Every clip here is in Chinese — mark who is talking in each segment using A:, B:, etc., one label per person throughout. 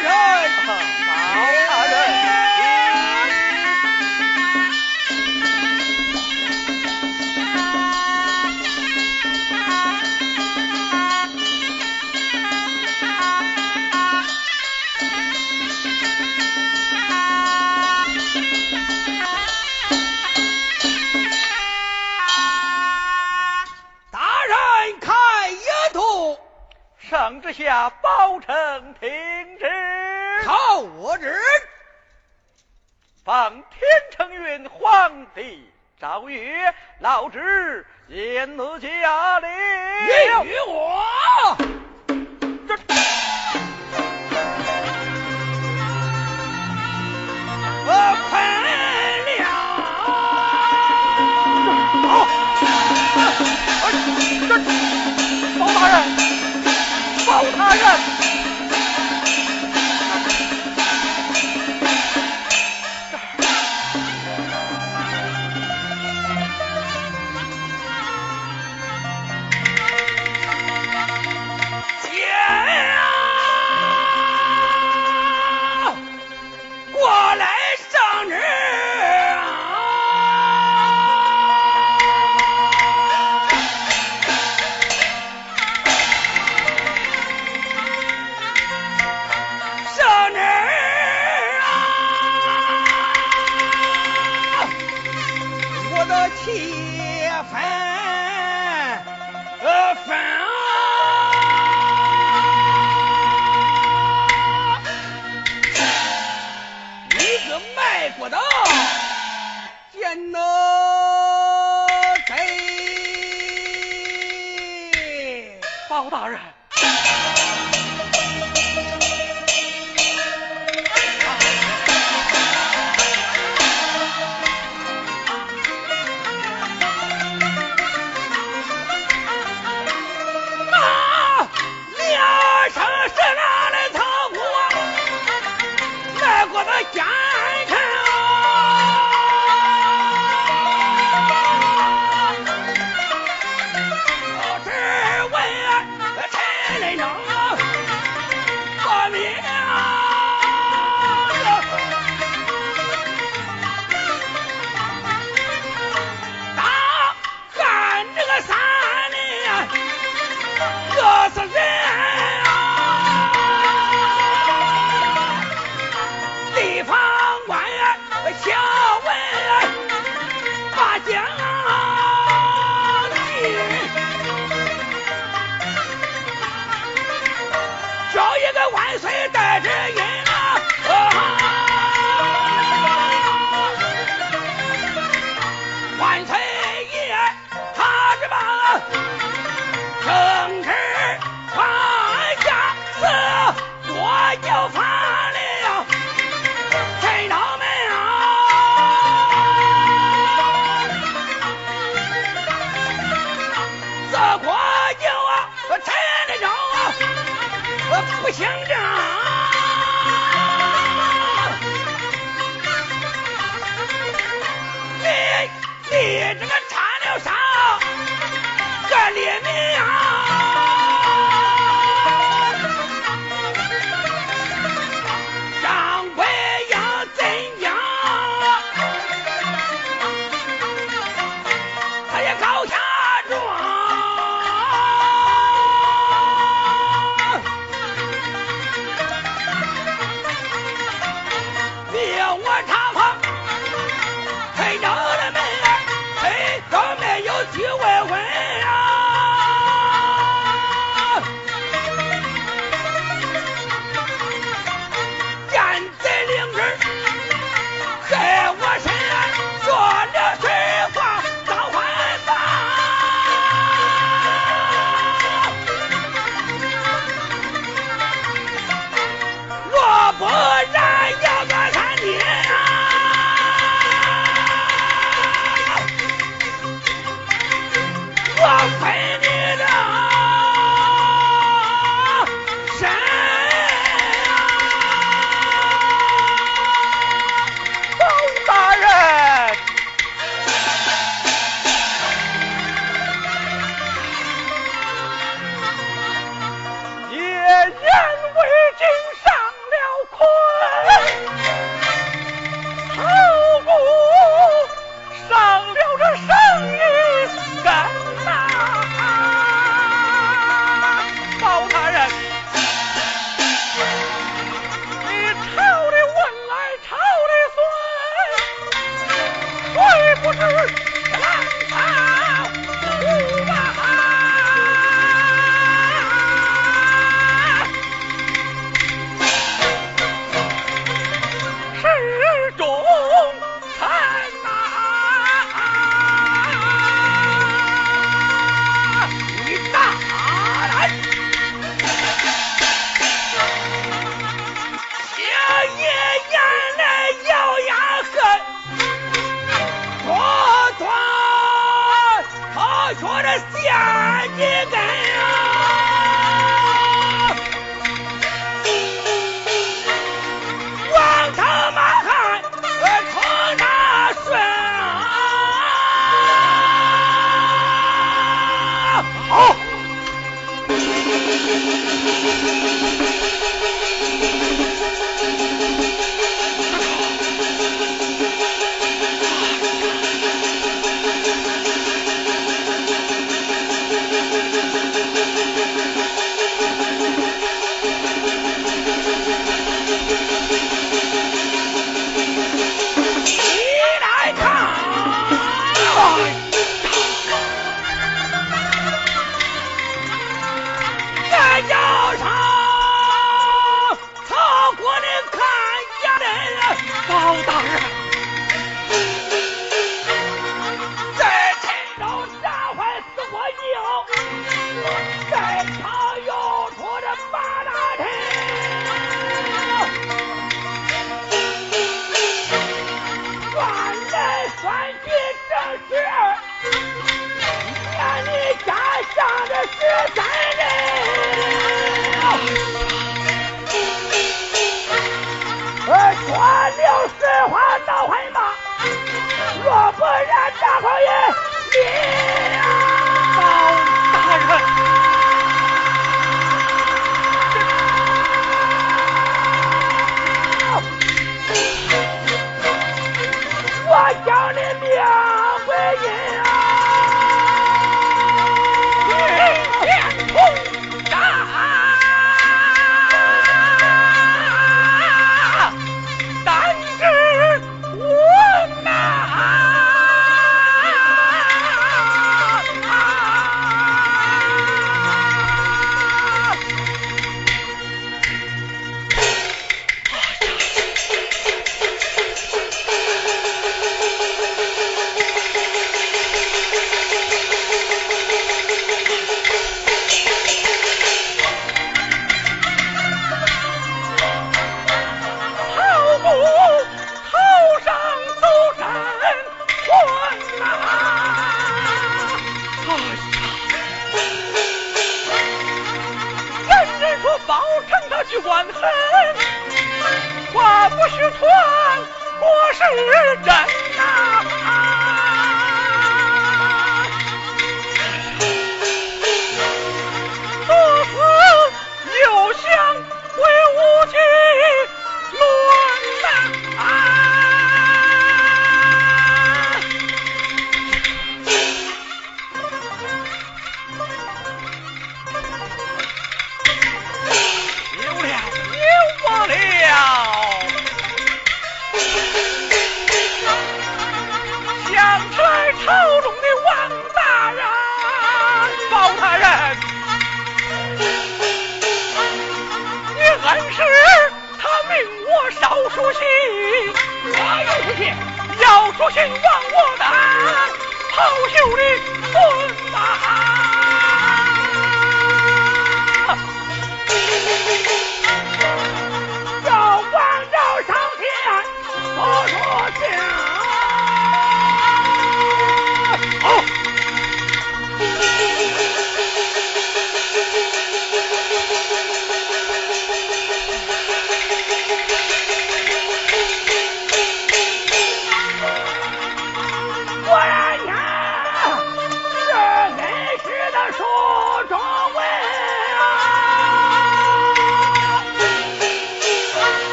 A: 愿大牢大人。大人看，沿
B: 途圣旨下。
A: 旨，
B: 奉天承运，皇帝诏曰：老侄言子驾临，
A: 与我。
B: 这。强者。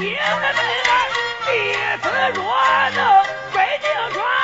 B: 姐妹们，弟子若能归定
A: 船。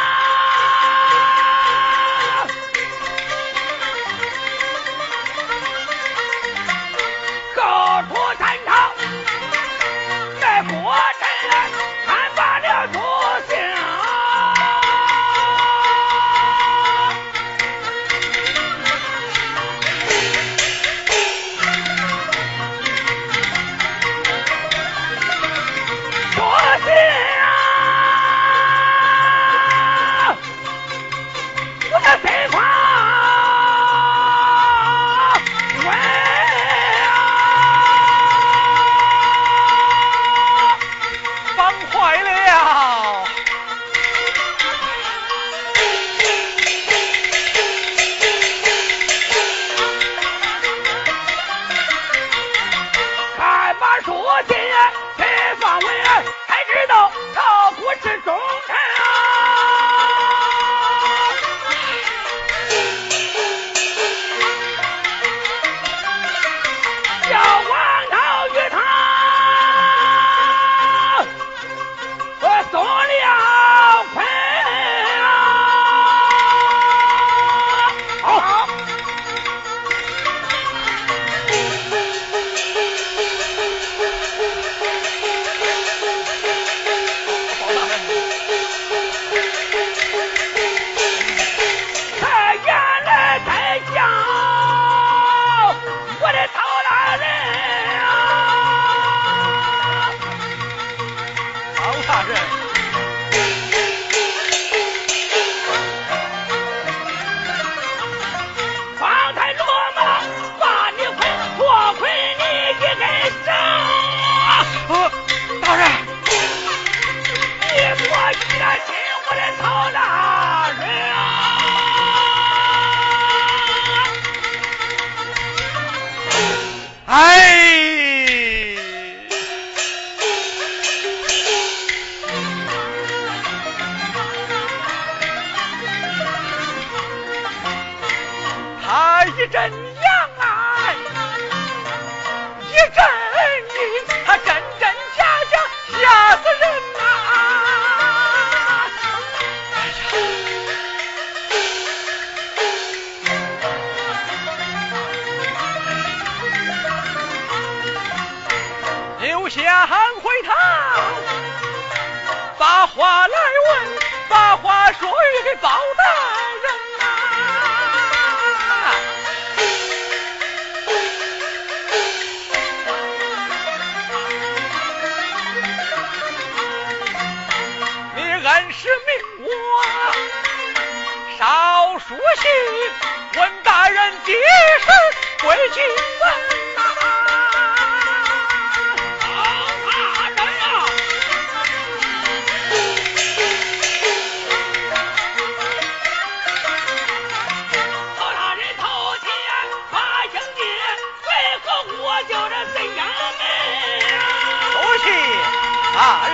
A: 大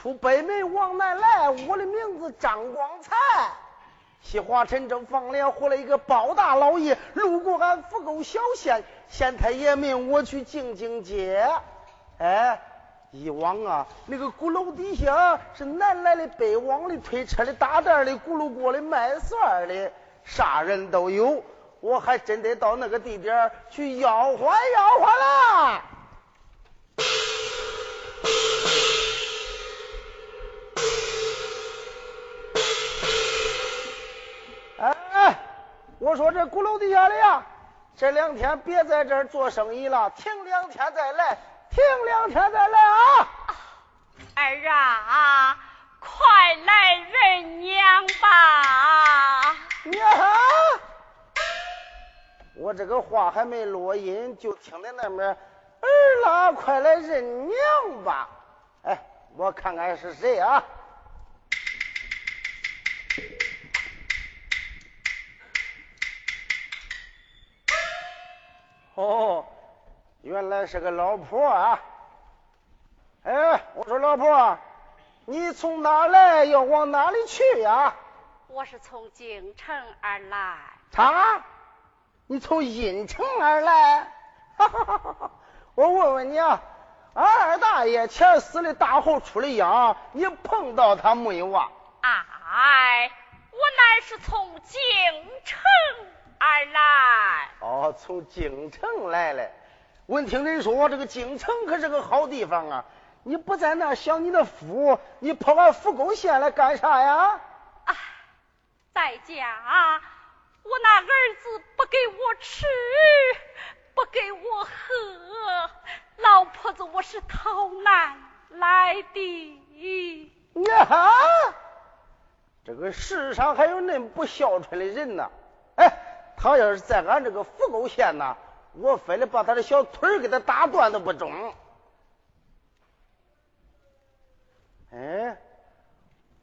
A: 出北门往南来我
B: 的
C: 名字张光才，西华陈州方连活了一个包大老爷，路过俺福沟小县，县太爷命我去敬敬街。哎，以往啊，那个鼓楼底下是南来的、北往的、推车的、打担的、咕噜锅的、卖蒜的，啥人都有。我还真得到那个地点去吆喝吆喝啦。我说这鼓楼底下的呀，这两天别在这儿做生意了，停两天再来，停两天再来啊！
D: 儿啊，快来认娘吧！
C: 娘，我这个话还没落音，就听见那边儿啦，快来认娘吧！哎，我看看是谁啊？哦，原来是个老婆啊！哎，我说老婆，你从哪来？要往哪里去呀？
D: 我是从京城而来。
C: 他，你从阴城而来？哈哈哈哈哈！我问问你啊，俺二大爷前死的大后出的洋，你碰到他没有啊？
D: 哎，我乃是从京城。而来
C: 哦，从京城来了。闻听人说这个京城可是个好地方啊！你不在那享你的福，你跑俺福沟县来干啥呀？
D: 啊，在家我那儿子不给我吃，不给我喝，老婆子我是逃难来的。
C: 呀，这个世上还有恁不孝顺的人呢？他要是在俺这个福沟县呐，我非得把他的小腿给他打断都不中。哎，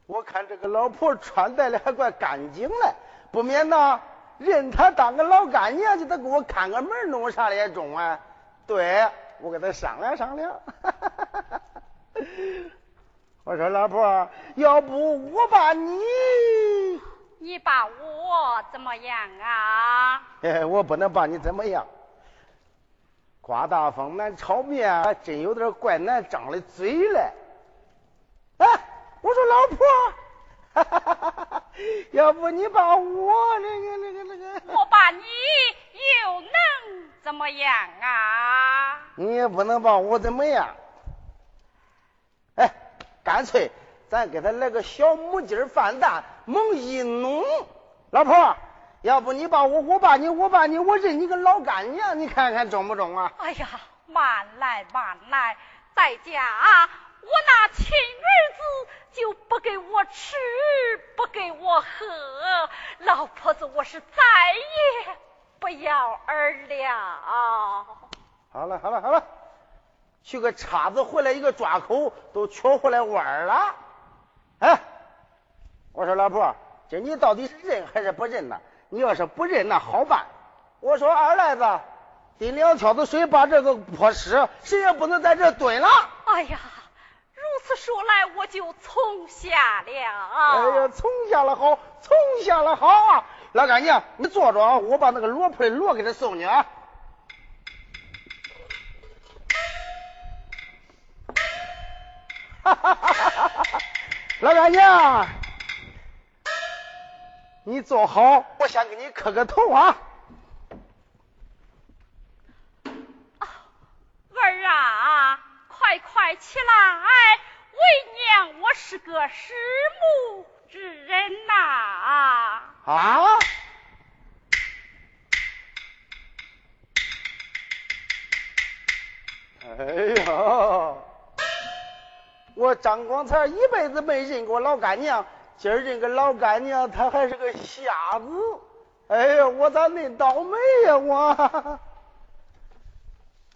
C: 我看这个老婆穿戴的还怪干净嘞，不免呐认他当个老干娘，就得给我看个门，弄啥的也中啊。对，我跟他商量商量。我说老婆，要不我把你。
D: 你把我怎么样啊？
C: 嘿嘿，我不能把你怎么样。刮大风难炒面，还真有点怪难张的嘴嘞。哎，我说老婆，哈哈哈哈哈！要不你把我那个那个那个……
D: 我把你又能怎么样啊？
C: 你也不能把我怎么样。哎，干脆。咱给他来个小母鸡饭蛋，猛一弄，老婆，要不你把我，我把你，我把你，我认你个老干娘，你看看中不中啊？
D: 哎呀，慢来慢来，在家我那亲儿子就不给我吃，不给我喝，老婆子我是再也不要儿了。
C: 好了好了好了，取个叉子回来，一个抓口都缺回来弯了。哎，老婆，这你到底是认还是不认呢？你要是不认，那好办。我说二赖子，滴两挑子水把这个泼湿，谁也不能在这蹲了。
D: 哎呀，如此说来，我就从下了。哎
C: 呀，从下了好，从下了好啊！老干娘，你坐着啊，我把那个罗铺的罗给他送去啊。哈哈哈哈哈哈！老干娘，你坐好，我先给你磕个头啊！
D: 儿啊，快快起来，为娘我是个失母之人呐！
C: 啊！哎呀！我张光才一辈子没认过老干娘，今儿这个老干娘，她还是个瞎子。哎呀，我咋恁倒霉呀我！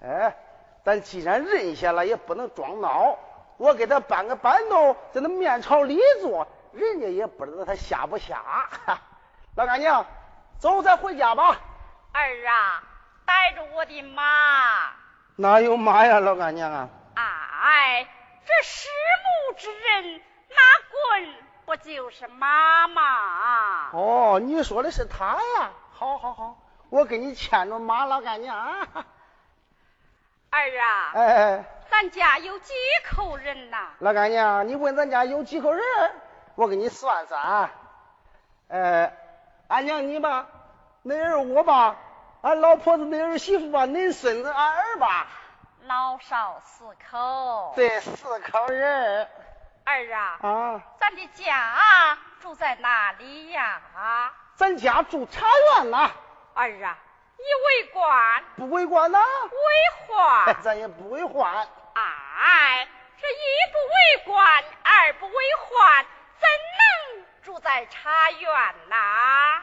C: 哎，咱既然认下了，也不能装孬。我给他搬个板凳，在那面朝里坐，人家也不知道他瞎不瞎。老干娘，走，咱回家吧。
D: 儿啊，带着我的马。
C: 哪有马呀，老干娘啊？
D: 哎。这失母之人哪滚就是妈妈。
C: 哦，你说的是他呀？好好好，我给你牵着马老干娘。
D: 儿啊，
C: 哎，
D: 咱家有几口人呐？
C: 老干娘，你问咱家有几口人？我给你算算。呃，俺娘你吧，恁儿我吧，俺老婆子恁儿媳妇吧，恁孙子俺儿吧。
D: 老少四口。
C: 对，四口人。
D: 儿啊。
C: 啊。
D: 咱的家住在哪里呀？
C: 咱家住茶园呐。
D: 儿啊，你为官？
C: 不为官呐。
D: 为患？
C: 咱也不为患。
D: 哎，这一不为官，二不为患，怎能住在茶园呐？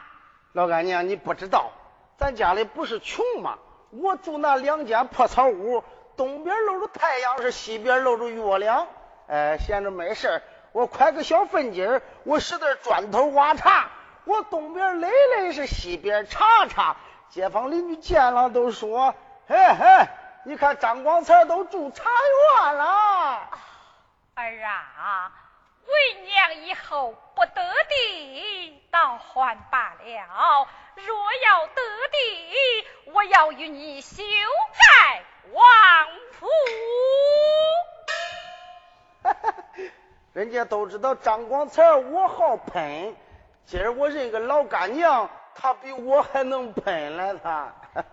C: 老干娘，你不知道，咱家里不是穷吗？我住那两间破草屋。东边露着太阳，是西边露着月亮。哎，闲着没事我快个小粪井我使点砖头挖茶。我东边垒垒，是西边查查。街坊邻居见了都说：“嘿嘿，你看张光才都住茶园了。”
D: 儿啊，为娘以后不得地，倒还罢了；若要得地，我要与你修改。王府，
C: 人家都知道张广才我好喷，今儿我认个老干娘，他比我还能喷来他。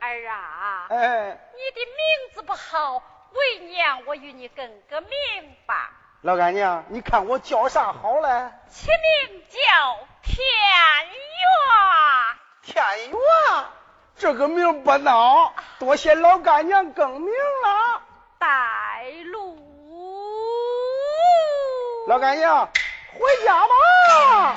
D: 儿啊，
C: 哎，
D: 你的名字不好，为娘我与你更个名吧。
C: 老干娘，你看我叫啥好嘞？
D: 起名叫天元。
C: 天元。这个名不孬，多谢老干娘更名了。
D: 带路，
C: 老干爷回家吧。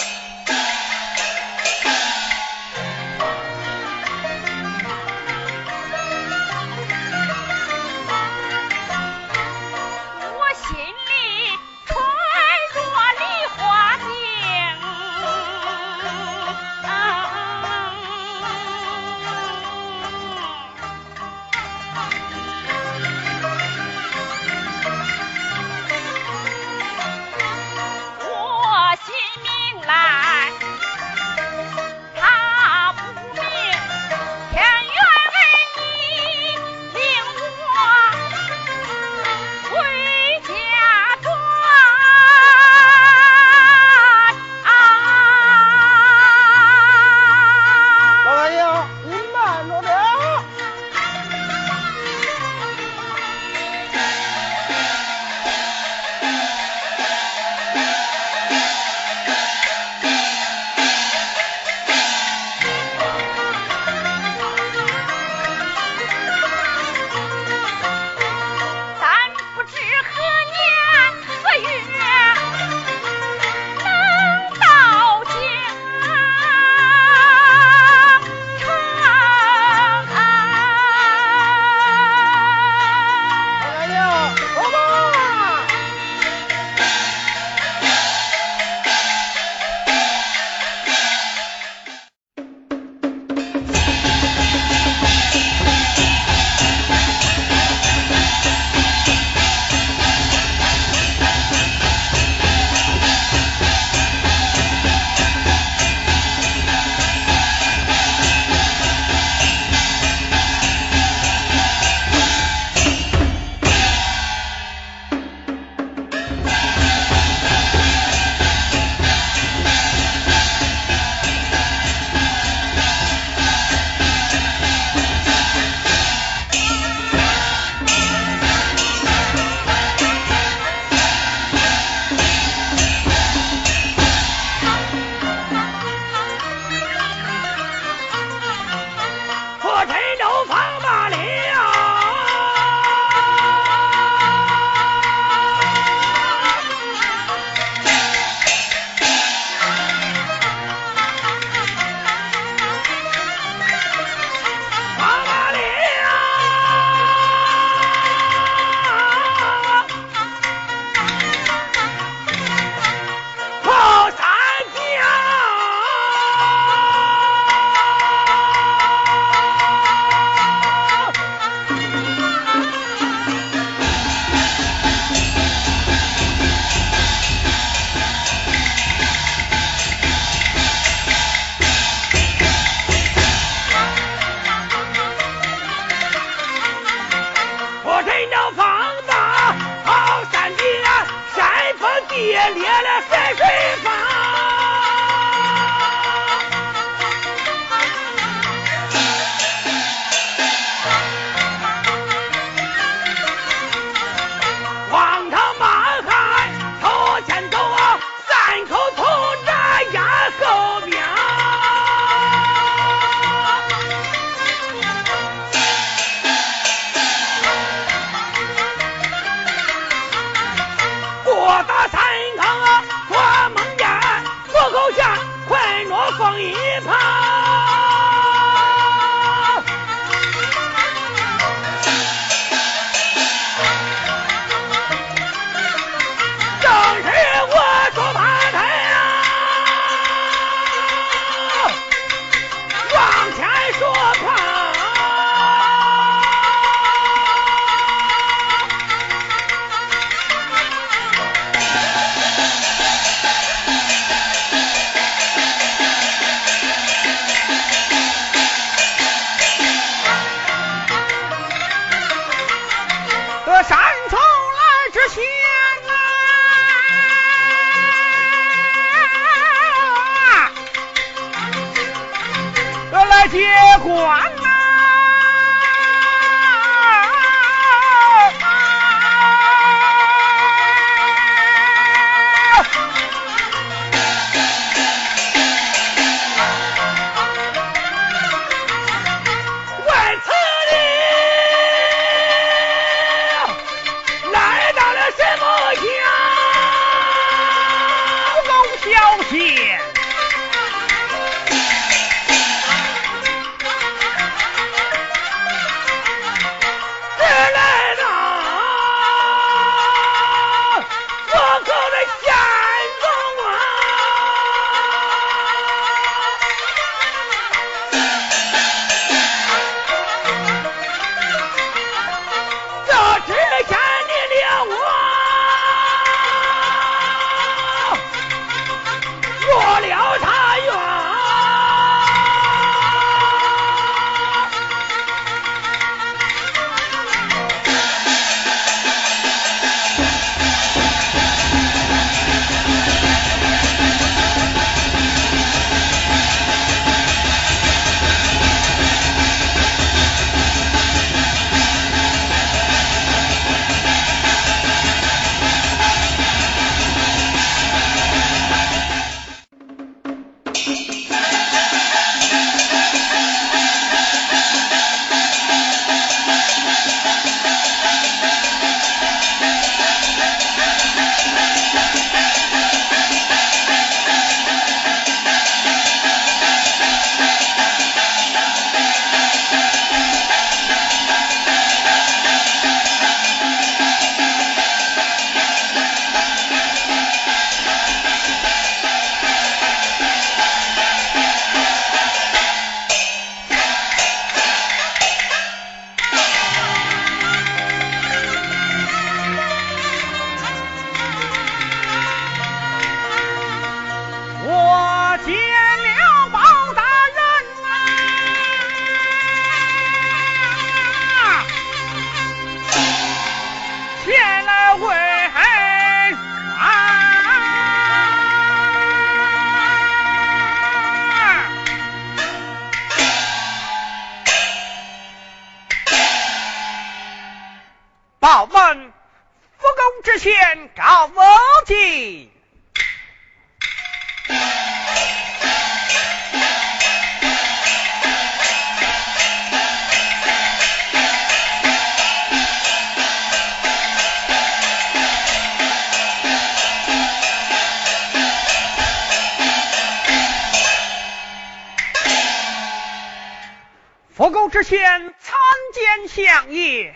A: 之前参见相爷，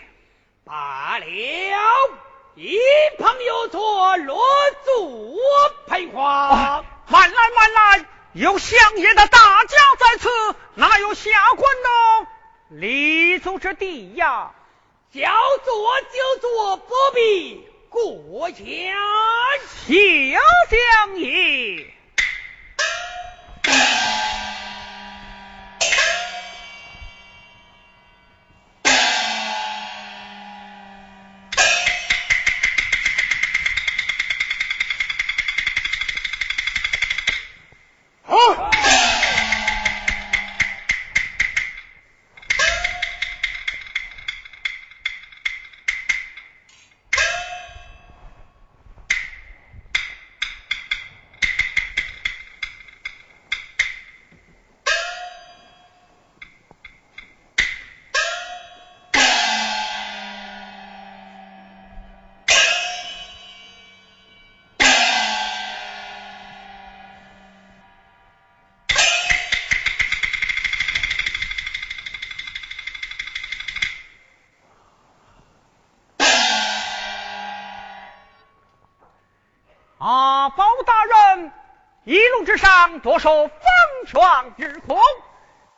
B: 一旁有座落座陪花。
A: 慢来慢来，有相爷的大驾在此，哪有下官呢？立足之地呀！
B: 叫坐就坐，不必过谦。
A: 谢相爷。多受风霜之苦，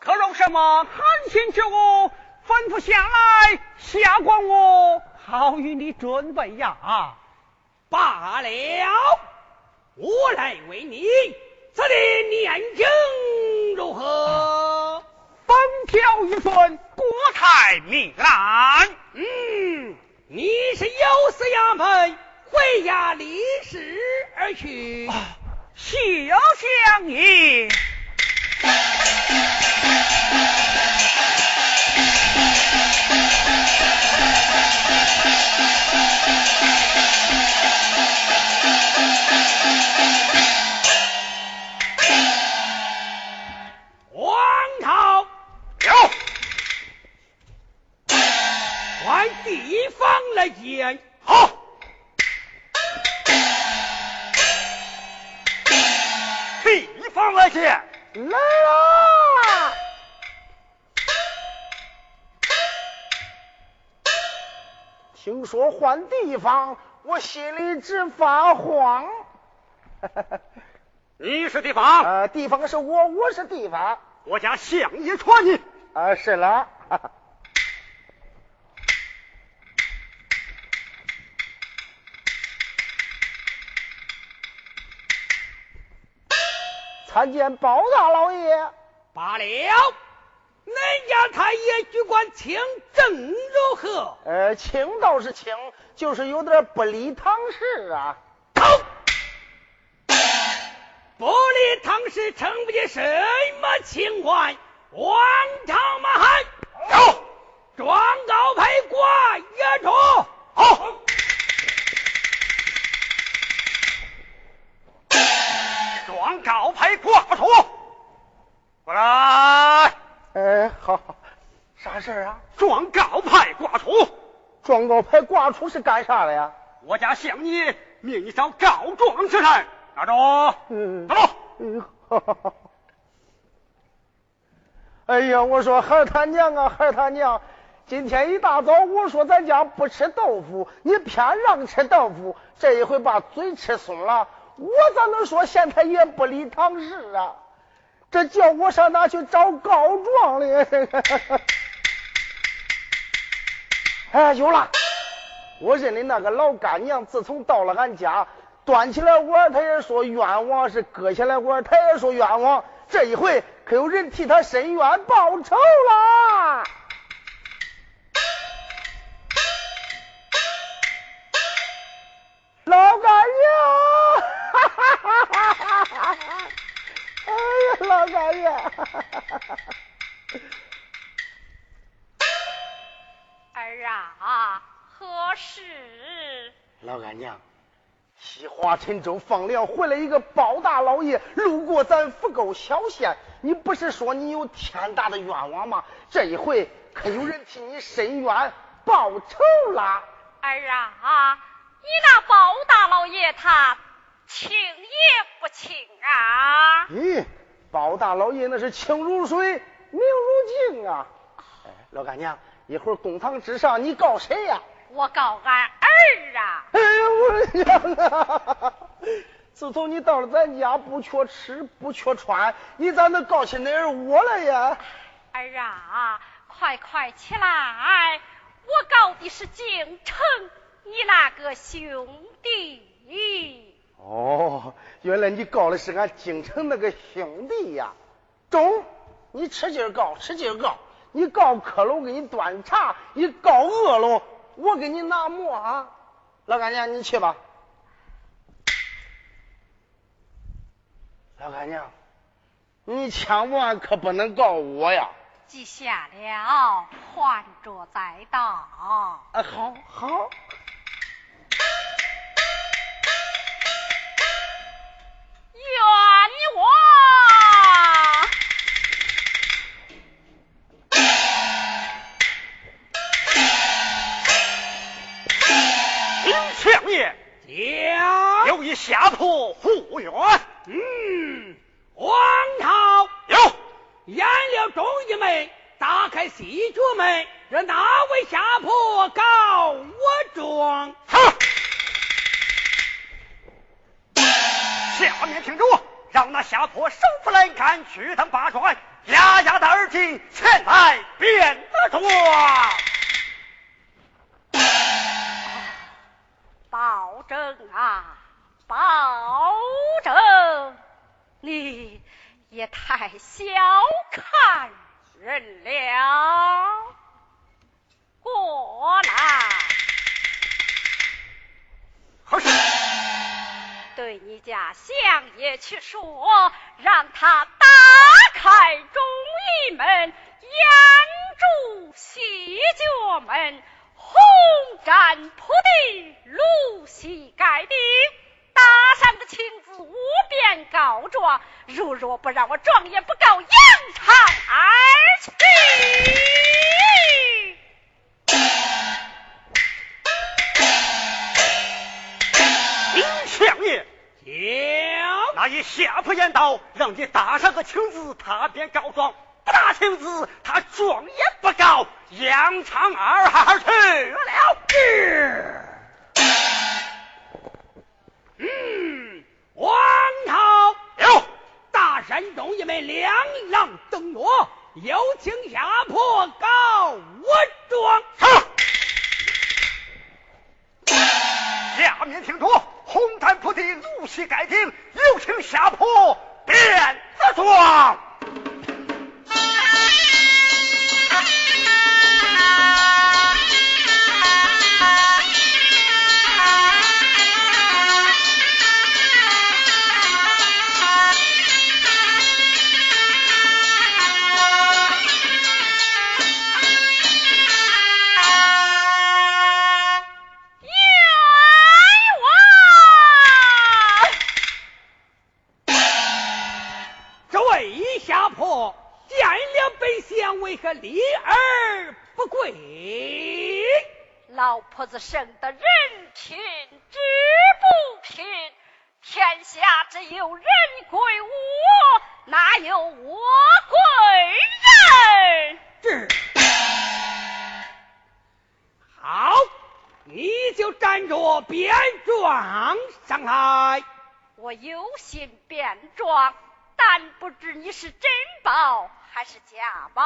A: 可容什么寒心之物？吩咐下来，下官我好与你准备呀。
B: 罢了，我来为你。此地年景如何？
A: 风调雨顺，国泰民安。
B: 嗯，你是有司衙门回衙立事而去。
A: 休相爷。
C: 说换地方，我心里直发慌。
E: 你是地方？
C: 呃，地方是我，我是地方。
E: 我家相爷传你。
C: 啊，是了。参见包大老爷。
B: 罢了，恁家太爷举官清正如何？
C: 呃，清倒是清，就是有点不理唐氏啊。
B: 不理唐氏，称不起什么清官？王朝马汉，
E: 走
B: 状告派挂也出。
E: 好。状告派挂出，过来。
C: 哎，好好，啥事啊？
E: 状告派挂出。
C: 状告派挂出是干啥的呀？
E: 我家向你命你找告状之人。拿着，
C: 嗯，
E: 走。
C: 哎呀，我说孩儿他娘啊，孩儿他娘，今天一大早我说咱家不吃豆腐，你偏让吃豆腐，这一回把嘴吃松了，我咋能说县太爷不理唐氏啊？这叫我上哪去找告状哩？哎，有了，我认的那个老干娘，自从到了俺家。端起来碗，她也说冤枉；是搁下来碗，她也说冤枉。这一回可有人替她伸冤报仇了。陈州放粮回来一个包大老爷，路过咱福沟小县，你不是说你有天大的冤枉吗？这一回可有人替你伸冤报仇啦。
D: 儿啊，你那包大老爷他清也不清啊？
C: 咦，包大老爷那是清如水，明如镜啊！哎，老干娘，一会儿公堂之上你告谁呀？
D: 我告俺儿啊！
C: 哎呀，我的娘啊！自从你到了咱家，不缺吃，不缺穿，你咋能告起那儿我来呀？
D: 儿啊，快快起来！我告的是京城你那个兄弟。
C: 哦，原来你告的是俺京城那个兄弟呀！中，你吃劲告，吃劲告！你告渴了，我给你端茶；你告饿了。我给你拿馍啊，老干娘，你去吧。老干娘，你千万可不能告我呀！
D: 记下了，还着再道。
C: 啊，好好。
D: 冤枉！
E: 有一下坡护院。
B: 嗯，王朝。
E: 有。
B: 沿了中义门，打开西角门，让哪位下坡告我状？
E: 好，下面听着，让那下坡首府来看，去当八转，压压的耳机，前来变得
D: 啊，保证！你也太小看人了。过来，
E: 何事？
D: 对你家相爷去说，让他打开中义门，掩住西角门。红毡铺地，露膝盖地，打上个亲自无边告状。如若不让我状也不告，扬长而去。
E: 林相爷，
B: 将
E: 那爷下铺言道，让你打上个青字，他便告状；不打青字，他状也不告，扬长二号去了。
B: 嗯，王涛
E: 有
B: 大山中一枚两郎登月，有请下坡告我状。
E: 下面听着，红毡铺地，露膝盖顶，有请下坡变子状。
D: 生得人贫志不贫，天下只有人归我，哪有我归人？
B: 是好，你就站着辩状上来。
D: 我有心变装，但不知你是真宝。还是假宝？